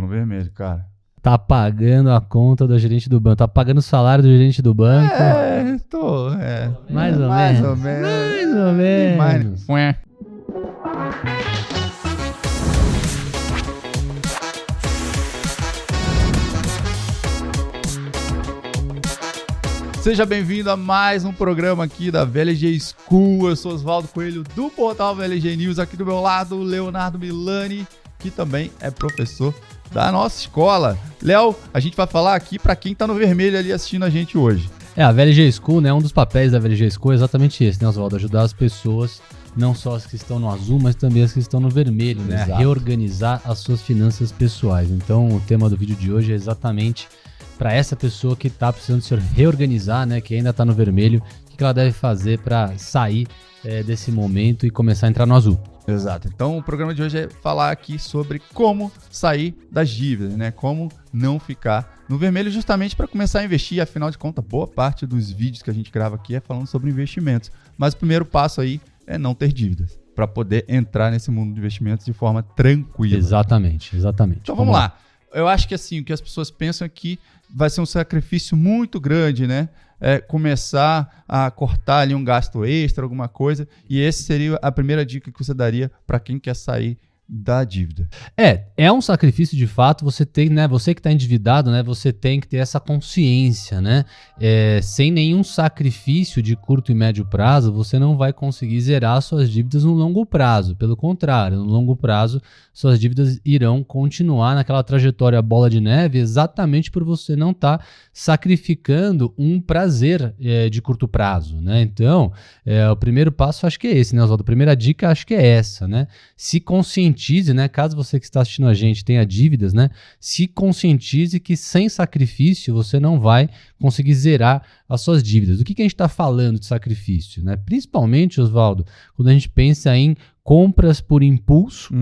No vermelho, cara. Tá pagando a conta do gerente do banco. Tá pagando o salário do gerente do banco. É, tô. É. Mais ou mais menos. Ou menos. Mais ou menos. Mais- Fué. Seja bem-vindo a mais um programa aqui da VLG School. Eu sou Oswaldo Coelho do portal VLG News. Aqui do meu lado, Leonardo Milani, que também é professor da nossa escola. Léo, a gente vai falar aqui para quem tá no vermelho ali assistindo a gente hoje. É, a VLG School, né? Um dos papéis da VLG School é exatamente esse, né, Oswaldo? Ajudar as pessoas, não só as que estão no azul, mas também as que estão no vermelho, né? Exato. reorganizar as suas finanças pessoais. Então, o tema do vídeo de hoje é exatamente para essa pessoa que está precisando se reorganizar, né? Que ainda está no vermelho, o que que ela deve fazer para sair é, desse momento e começar a entrar no azul. Exato. Então o programa de hoje é falar aqui sobre como sair das dívidas, né? Como não ficar no vermelho justamente para começar a investir. Afinal de contas, boa parte dos vídeos que a gente grava aqui é falando sobre investimentos. Mas o primeiro passo aí é não ter dívidas para poder entrar nesse mundo de investimentos de forma tranquila. Exatamente, exatamente. Então vamos lá. Eu acho que assim, o que as pessoas pensam é que vai ser um sacrifício muito grande, né? É começar a cortar ali um gasto extra, alguma coisa. E esse seria a primeira dica que você daria para quem quer sair da dívida. É, é um sacrifício de fato. Você tem, né? Você que está endividado, né? Você tem que ter essa consciência, né? É, sem nenhum sacrifício de curto e médio prazo, você não vai conseguir zerar suas dívidas no longo prazo. Pelo contrário, no longo prazo, suas dívidas irão continuar naquela trajetória bola de neve, exatamente por você não estar sacrificando um prazer é, de curto prazo, né? Então, é, o primeiro passo acho que é esse, né, Oswaldo? A primeira dica acho que é essa, né? Se conscientize, né? Caso você que está assistindo a gente tenha dívidas, né? Se conscientize que sem sacrifício você não vai conseguir zerar as suas dívidas. Do que, que a gente está falando de sacrifício, né? Principalmente, Oswaldo, quando a gente pensa em compras por impulso,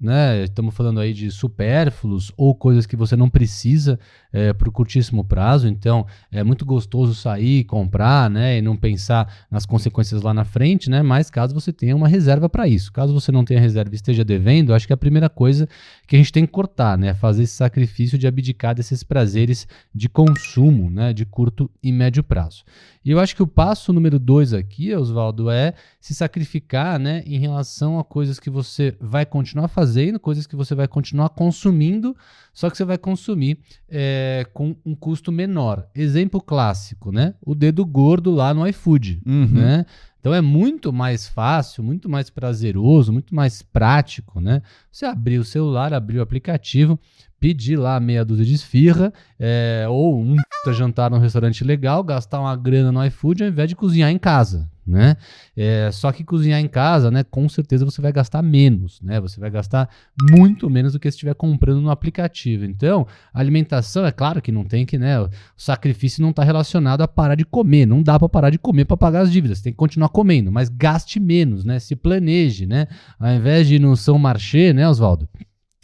né? Estamos falando aí de supérfluos ou coisas que você não precisa é, para o curtíssimo prazo. Então, é muito gostoso sair, comprar, né? E não pensar nas consequências lá na frente, né? Mas caso você tenha uma reserva para isso. Caso você não tenha reserva e esteja devendo, acho que a primeira coisa que a gente tem que cortar, né? Fazer esse sacrifício de abdicar desses prazeres de consumo, né? De curto e médio prazo. E eu acho que o passo número dois aqui, Oswaldo, é se sacrificar, né? Em relação a coisas que você vai continuar fazendo, coisas que você vai continuar consumindo, só que você vai consumir é, com um custo menor. Exemplo clássico, né? O dedo gordo lá no iFood, Uhum. né? Então é muito mais fácil, muito mais prazeroso, muito mais prático, né? Você abrir o celular, abrir o aplicativo, pedir lá meia dúzia de esfirra, é, ou um jantar num restaurante legal, gastar uma grana no iFood ao invés de cozinhar em casa, né? É, só que cozinhar em casa, né? Com certeza você vai gastar menos, né? Você vai gastar muito menos do que se estiver comprando no aplicativo. Então, alimentação, é claro que não tem que, né? O sacrifício não está relacionado a parar de comer. Não dá para parar de comer para pagar as dívidas. Tem que continuar comendo, mas gaste menos, né? Se planeje, né? Ao invés de ir no São Marché, né, Oswaldo?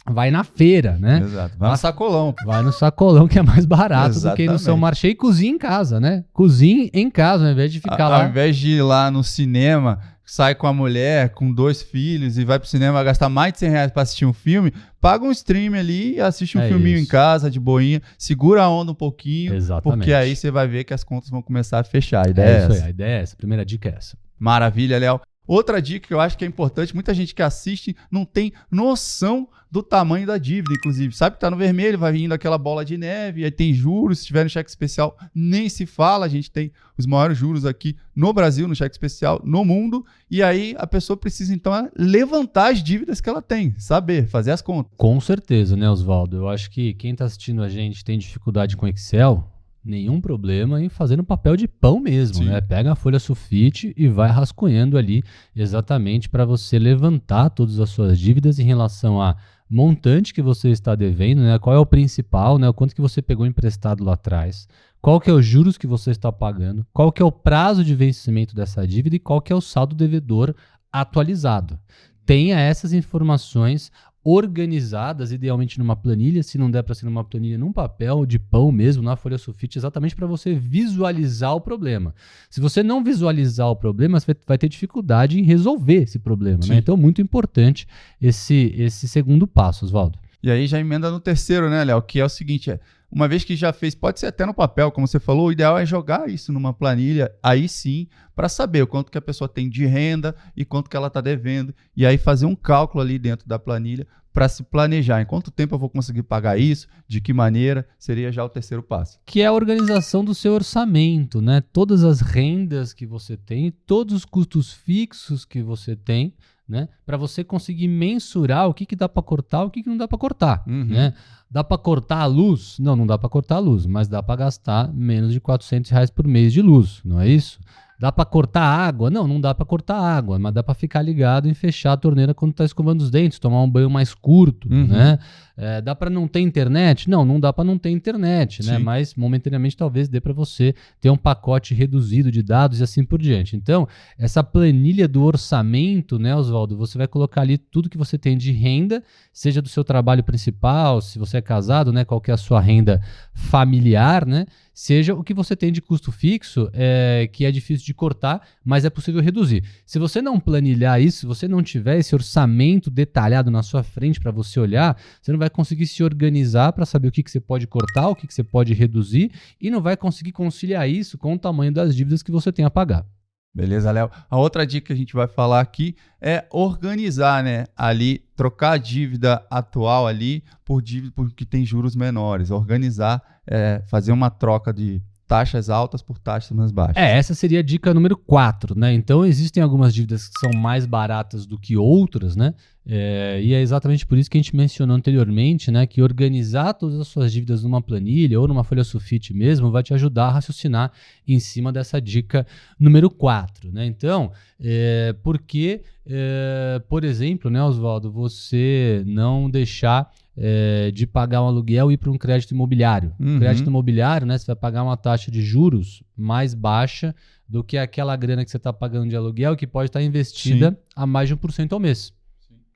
Vai na feira, né? Exato. Vai no sacolão. Vai no sacolão que é mais barato do que no São Exatamente. Marché e cozinha em casa, né? Cozinhe em casa, ao invés de ficar A- lá. Ao invés de ir lá no cinema, sai com a mulher, com dois filhos e vai pro cinema gastar mais de 100 reais pra assistir um filme, paga um stream ali e assiste um É filminho isso. em casa, de boinha, segura a onda um pouquinho, Exatamente. porque aí você vai ver que as contas vão começar a fechar. A ideia É é, isso aí, essa. a ideia é essa. A primeira dica é essa. Maravilha, Léo. Outra dica que eu acho que é importante, muita gente que assiste não tem noção do tamanho da dívida, inclusive. Sabe que tá no vermelho, vai vindo aquela bola de neve, aí tem juros, se tiver no cheque especial, nem se fala. A gente tem os maiores juros aqui no Brasil, no cheque especial, no mundo. E aí a pessoa precisa, então, é levantar as dívidas que ela tem, saber, fazer as contas. Com certeza, né, Oswaldo? Eu acho que quem está assistindo a gente tem dificuldade com Excel, nenhum problema em fazer no papel de pão mesmo, Sim. né? Pega a folha sulfite e vai rascunhando ali exatamente para você levantar todas as suas dívidas em relação a montante que você está devendo, né? Qual é o principal, né? O quanto que você pegou emprestado lá atrás. Qual que é os juros que você está pagando? Qual que é o prazo de vencimento dessa dívida e qual que é o saldo devedor atualizado? Tenha essas informações organizadas, idealmente numa planilha, se não der para ser numa planilha, num papel de pão mesmo, na folha sulfite, exatamente para você visualizar o problema. Se você não visualizar o problema, você vai ter dificuldade em resolver esse problema. Né? Então, muito importante esse, esse segundo passo, Oswaldo. E aí já emenda no terceiro, né, Léo? Que é o seguinte: é, uma vez que já fez, pode ser até no papel, como você falou, o ideal é jogar isso numa planilha, aí sim, para saber o quanto que a pessoa tem de renda e quanto que ela está devendo, e aí fazer um cálculo ali dentro da planilha para se planejar. Em quanto tempo eu vou conseguir pagar isso? De que maneira? Seria já o terceiro passo. Que é a organização do seu orçamento, né? Todas as rendas que você tem, todos os custos fixos que você tem, né? Para você conseguir mensurar o que, que dá para cortar, o que, que não dá para cortar, uhum. né? Dá para cortar a luz? Não, não dá para cortar a luz, mas dá para gastar menos de 400 reais por mês de luz, não é isso? Dá para cortar água? Não, não dá para cortar água, mas dá para ficar ligado e fechar a torneira quando está escovando os dentes, tomar um banho mais curto, uhum. né? É, dá para não ter internet? Não, não dá para não ter internet, né? Mas momentaneamente talvez dê para você ter um pacote reduzido de dados e assim por diante. Então, essa planilha do orçamento, né, Oswaldo, você vai colocar ali tudo que você tem de renda, seja do seu trabalho principal, se você é casado, né, qual que é a sua renda familiar, né? Seja o que você tem de custo fixo, é, que é difícil de cortar, mas é possível reduzir. Se você não planilhar isso, se você não tiver esse orçamento detalhado na sua frente para você olhar, você não vai vai conseguir se organizar para saber o que, que você pode cortar, o que, que você pode reduzir e não vai conseguir conciliar isso com o tamanho das dívidas que você tem a pagar. Beleza, Léo? A outra dica que a gente vai falar aqui é organizar, né? Ali, trocar a dívida atual ali por dívida que tem juros menores. Organizar, é, fazer uma troca de taxas altas por taxas mais baixas. É, essa seria a dica número 4, né? Então existem algumas dívidas que são mais baratas do que outras, né? É, e é exatamente por isso que a gente mencionou anteriormente, né? Que organizar todas as suas dívidas numa planilha ou numa folha sulfite mesmo vai te ajudar a raciocinar em cima dessa dica número 4, né? Então, é, porque, é, por exemplo, né, Oswaldo, você não deixar é, de pagar um aluguel e ir para um crédito imobiliário. Uhum. Crédito imobiliário, né, você vai pagar uma taxa de juros mais baixa do que aquela grana que você está pagando de aluguel, que pode estar tá investida Sim. a mais de 1% ao mês.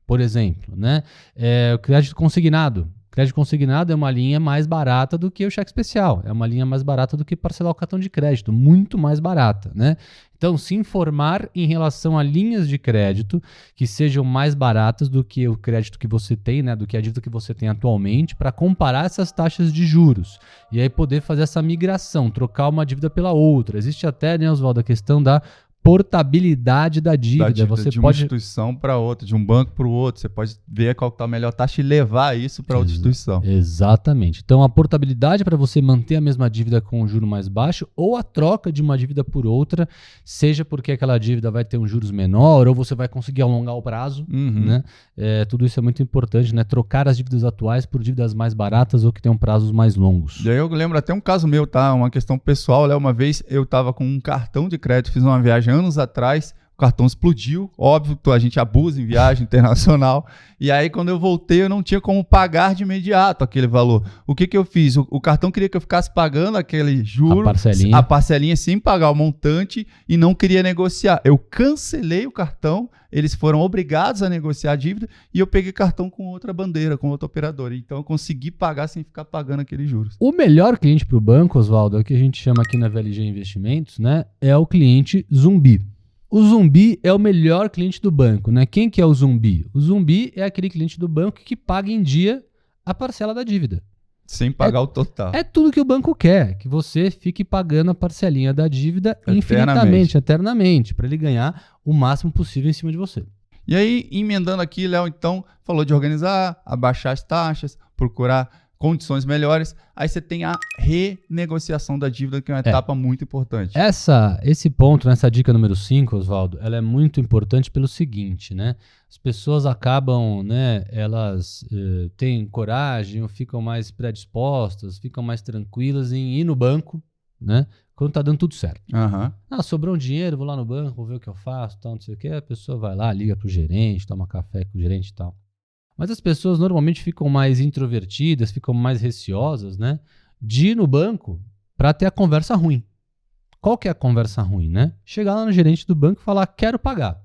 Por exemplo, né? É, o crédito consignado. Crédito consignado é uma linha mais barata do que o cheque especial. É uma linha mais barata do que parcelar o cartão de crédito. Muito mais barata, né? Então, se informar em relação a linhas de crédito que sejam mais baratas do que o crédito que você tem, né, do que a dívida que você tem atualmente, para comparar essas taxas de juros. E aí poder fazer essa migração, trocar uma dívida pela outra. Existe até, né, Oswaldo, a questão da portabilidade da dívida. Da dívida você de uma instituição para outra, de um banco para o outro. Você pode ver qual está a melhor taxa e levar isso para outra instituição. Exatamente. Então, a portabilidade para você manter a mesma dívida com um juro mais baixo ou a troca de uma dívida por outra, seja porque aquela dívida vai ter um juros menor ou você vai conseguir alongar o prazo. Uhum. Né? É, tudo isso é muito importante, né? Trocar as dívidas atuais por dívidas mais baratas ou que tenham prazos mais longos. E aí eu lembro até um caso meu, tá? Uma questão pessoal, né? Uma vez eu estava com um cartão de crédito, fiz uma viagem anos atrás, o cartão explodiu, óbvio, a gente abusa em viagem internacional. E aí, quando eu voltei, eu não tinha como pagar de imediato aquele valor. O que, que eu fiz? O, o cartão queria que eu ficasse pagando aquele juro, a parcelinha. a parcelinha sem pagar o montante e não queria negociar. Eu cancelei o cartão, eles foram obrigados a negociar a dívida e eu peguei cartão com outra bandeira, com outra operadora. Então, eu consegui pagar sem ficar pagando aqueles juros. O melhor cliente para o banco, Oswaldo, é o que a gente chama aqui na VLG Investimentos, né? É o cliente zumbi. O zumbi é o melhor cliente do banco, né? Quem que é o zumbi? O zumbi é aquele cliente do banco que paga em dia a parcela da dívida. Sem pagar é, o total. É tudo que o banco quer, que você fique pagando a parcelinha da dívida eternamente. infinitamente, eternamente, para ele ganhar o máximo possível em cima de você. E aí, emendando aqui, Léo, então, falou de organizar, abaixar as taxas, procurar condições melhores. Aí você tem a renegociação da dívida, que é uma é. etapa muito importante. Essa, esse ponto, nessa dica número 5, Oswaldo, ela é muito importante pelo seguinte, né? As pessoas acabam, né, elas eh, têm coragem, ou ficam mais predispostas, ficam mais tranquilas em ir no banco, né? Quando tá dando tudo certo. Uhum. Ah, sobrou um dinheiro, vou lá no banco, vou ver o que eu faço, tal, não sei o que. A pessoa vai lá, liga pro gerente, toma café com o gerente e tal. Mas as pessoas normalmente ficam mais introvertidas, ficam mais receosas, né? De ir no banco para ter a conversa ruim. Qual que é a conversa ruim, né? Chegar lá no gerente do banco e falar, quero pagar.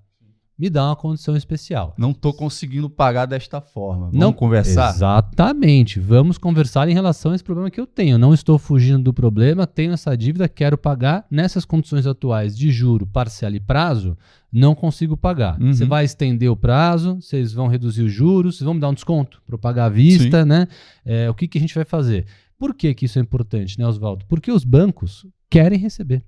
Me dá uma condição especial. Não estou conseguindo pagar desta forma. Vamos não conversar? Exatamente. Vamos conversar em relação a esse problema que eu tenho. Não estou fugindo do problema, tenho essa dívida, quero pagar nessas condições atuais de juro, parcela e prazo, não consigo pagar. Uhum. Você vai estender o prazo, vocês vão reduzir os juros, vocês vão me dar um desconto para pagar à vista, Sim. né? É, o que, que a gente vai fazer? Por que, que isso é importante, né, Oswaldo? Porque os bancos querem receber.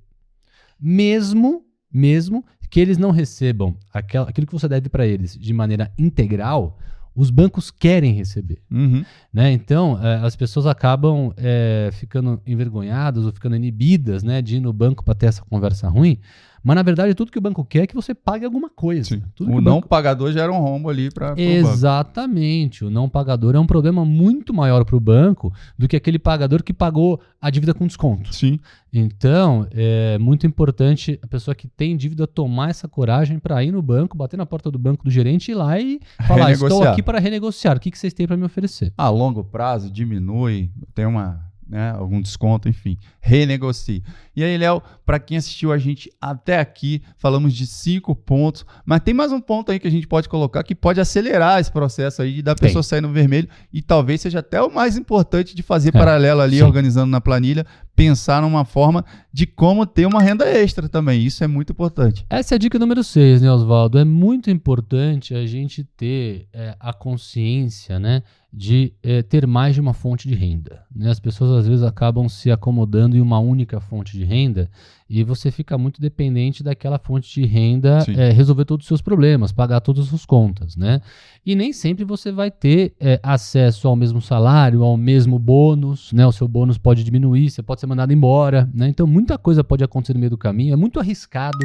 Mesmo, mesmo que eles não recebam aquela, aquilo que você deve para eles de maneira integral, os bancos querem receber. Uhum. Né? Então, é, as pessoas acabam é, ficando envergonhadas ou ficando inibidas né, de ir no banco para ter essa conversa ruim, mas na verdade, tudo que o banco quer é que você pague alguma coisa. o, o não banco... pagador gera um rombo ali para Exatamente. O não pagador é um problema muito maior para o banco do que aquele pagador que pagou a dívida com desconto. Sim. Então, é muito importante a pessoa que tem dívida tomar essa coragem para ir no banco, bater na porta do banco do gerente e ir lá e falar: estou aqui para renegociar. O que, que vocês têm para me oferecer? A longo prazo diminui, tem uma né, algum desconto, enfim, renegocie. E aí, Léo, para quem assistiu a gente até aqui, falamos de cinco pontos, mas tem mais um ponto aí que a gente pode colocar que pode acelerar esse processo aí da pessoa tem. sair no vermelho e talvez seja até o mais importante de fazer é, paralelo ali, sim. organizando na planilha, pensar numa forma de como ter uma renda extra também. Isso é muito importante. Essa é a dica número 6, né, Oswaldo? É muito importante a gente ter é, a consciência, né? de é, ter mais de uma fonte de renda. Né? As pessoas às vezes acabam se acomodando em uma única fonte de renda e você fica muito dependente daquela fonte de renda é, resolver todos os seus problemas, pagar todas as suas contas, né? E nem sempre você vai ter é, acesso ao mesmo salário, ao mesmo bônus, né? O seu bônus pode diminuir, você pode ser mandado embora, né? Então muita coisa pode acontecer no meio do caminho. É muito arriscado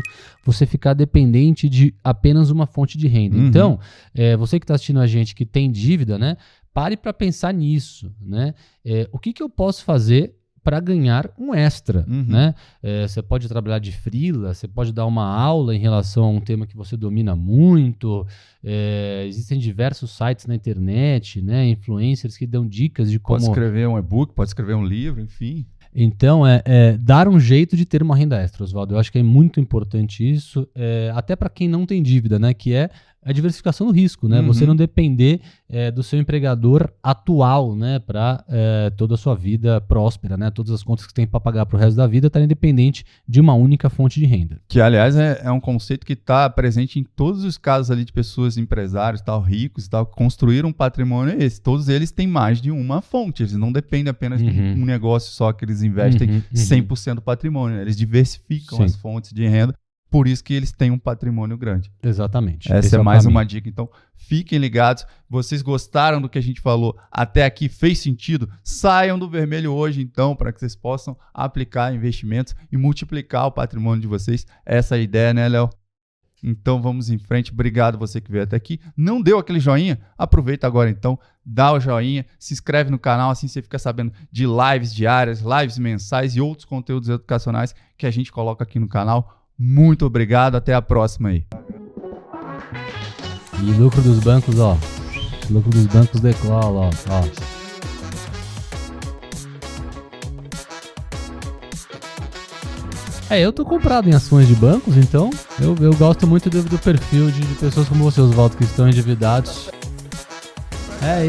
você ficar dependente de apenas uma fonte de renda. Uhum. Então, é, você que está assistindo a gente que tem dívida, né? Pare para pensar nisso, né? O que, que eu posso fazer para ganhar um extra, uhum. né? É, você pode trabalhar de frila, você pode dar uma aula em relação a um tema que você domina muito. É, existem diversos sites na internet, né? Influencers que dão dicas de como pode escrever um e-book, pode escrever um livro, enfim. Então, é, é, dar um jeito de ter uma renda extra, Oswaldo. Eu acho que é muito importante isso, é, até para quem não tem dívida, né? Que é a diversificação do risco, né? Uhum. Você não depender é, do seu empregador atual, né? Para é, toda a sua vida próspera, né? Todas as contas que tem para pagar para o resto da vida estar independente de uma única fonte de renda. Que, aliás, é, é um conceito que está presente em todos os casos ali de pessoas empresários, tal, ricos, tal, que construíram um patrimônio esse. Todos eles têm mais de uma fonte. Eles não dependem apenas uhum. de um negócio só que eles investem uhum, 100% uhum. do patrimônio. Né? Eles diversificam Sim. as fontes de renda por isso que eles têm um patrimônio grande. Exatamente. Essa é, é mais uma dica. Então, fiquem ligados. Vocês gostaram do que a gente falou até aqui? Fez sentido? Saiam do vermelho hoje, então, para que vocês possam aplicar investimentos e multiplicar o patrimônio de vocês. Essa é a ideia, né, Léo? Então vamos em frente. Obrigado você que veio até aqui. Não deu aquele joinha? Aproveita agora então, dá o joinha, se inscreve no canal, assim você fica sabendo de lives diárias, lives mensais e outros conteúdos educacionais que a gente coloca aqui no canal. Muito obrigado, até a próxima aí. E lucro dos bancos, ó. Lucro dos bancos decola, ó. ó. É, eu tô comprado em ações de bancos, então eu, eu gosto muito do, do perfil de, de pessoas como você, Oswaldo, que estão endividados. É,